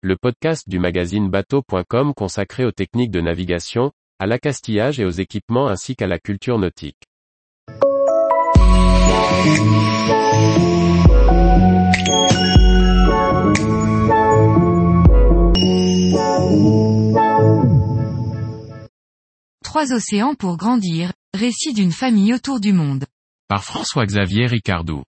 le podcast du magazine bateau.com consacré aux techniques de navigation, à l'accastillage et aux équipements ainsi qu'à la culture nautique. Trois océans pour grandir, récit d'une famille autour du monde. Par François-Xavier Ricardou.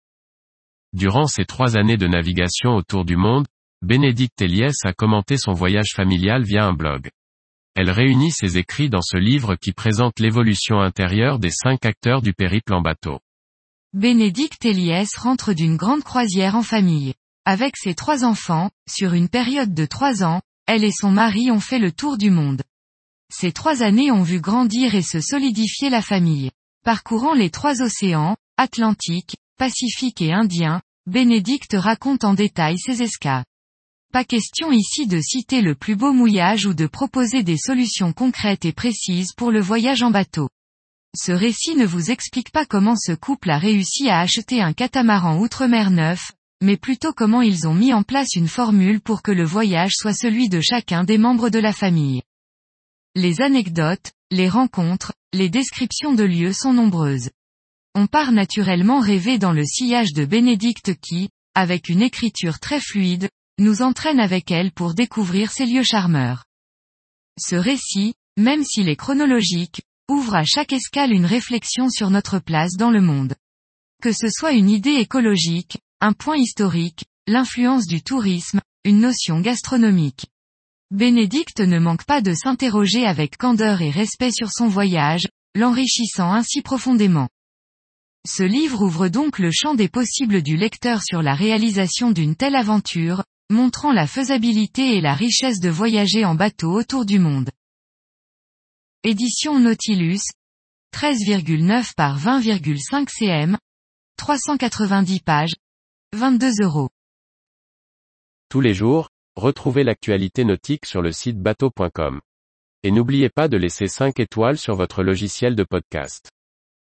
Durant ses trois années de navigation autour du monde, Bénédicte Eliès a commenté son voyage familial via un blog. Elle réunit ses écrits dans ce livre qui présente l'évolution intérieure des cinq acteurs du périple en bateau. Bénédicte Eliès rentre d'une grande croisière en famille. Avec ses trois enfants, sur une période de trois ans, elle et son mari ont fait le tour du monde. Ces trois années ont vu grandir et se solidifier la famille. Parcourant les trois océans, Atlantique, Pacifique et Indien, Bénédicte raconte en détail ses escapes. Pas question ici de citer le plus beau mouillage ou de proposer des solutions concrètes et précises pour le voyage en bateau. Ce récit ne vous explique pas comment ce couple a réussi à acheter un catamaran outre-mer neuf, mais plutôt comment ils ont mis en place une formule pour que le voyage soit celui de chacun des membres de la famille. Les anecdotes, les rencontres, les descriptions de lieux sont nombreuses. On part naturellement rêver dans le sillage de Bénédicte qui, avec une écriture très fluide, nous entraîne avec elle pour découvrir ces lieux charmeurs. Ce récit, même s'il est chronologique, ouvre à chaque escale une réflexion sur notre place dans le monde. Que ce soit une idée écologique, un point historique, l'influence du tourisme, une notion gastronomique. Bénédicte ne manque pas de s'interroger avec candeur et respect sur son voyage, l'enrichissant ainsi profondément. Ce livre ouvre donc le champ des possibles du lecteur sur la réalisation d'une telle aventure, montrant la faisabilité et la richesse de voyager en bateau autour du monde. Édition Nautilus, 13,9 par 20,5 cm, 390 pages, 22 euros. Tous les jours, retrouvez l'actualité nautique sur le site bateau.com. Et n'oubliez pas de laisser 5 étoiles sur votre logiciel de podcast.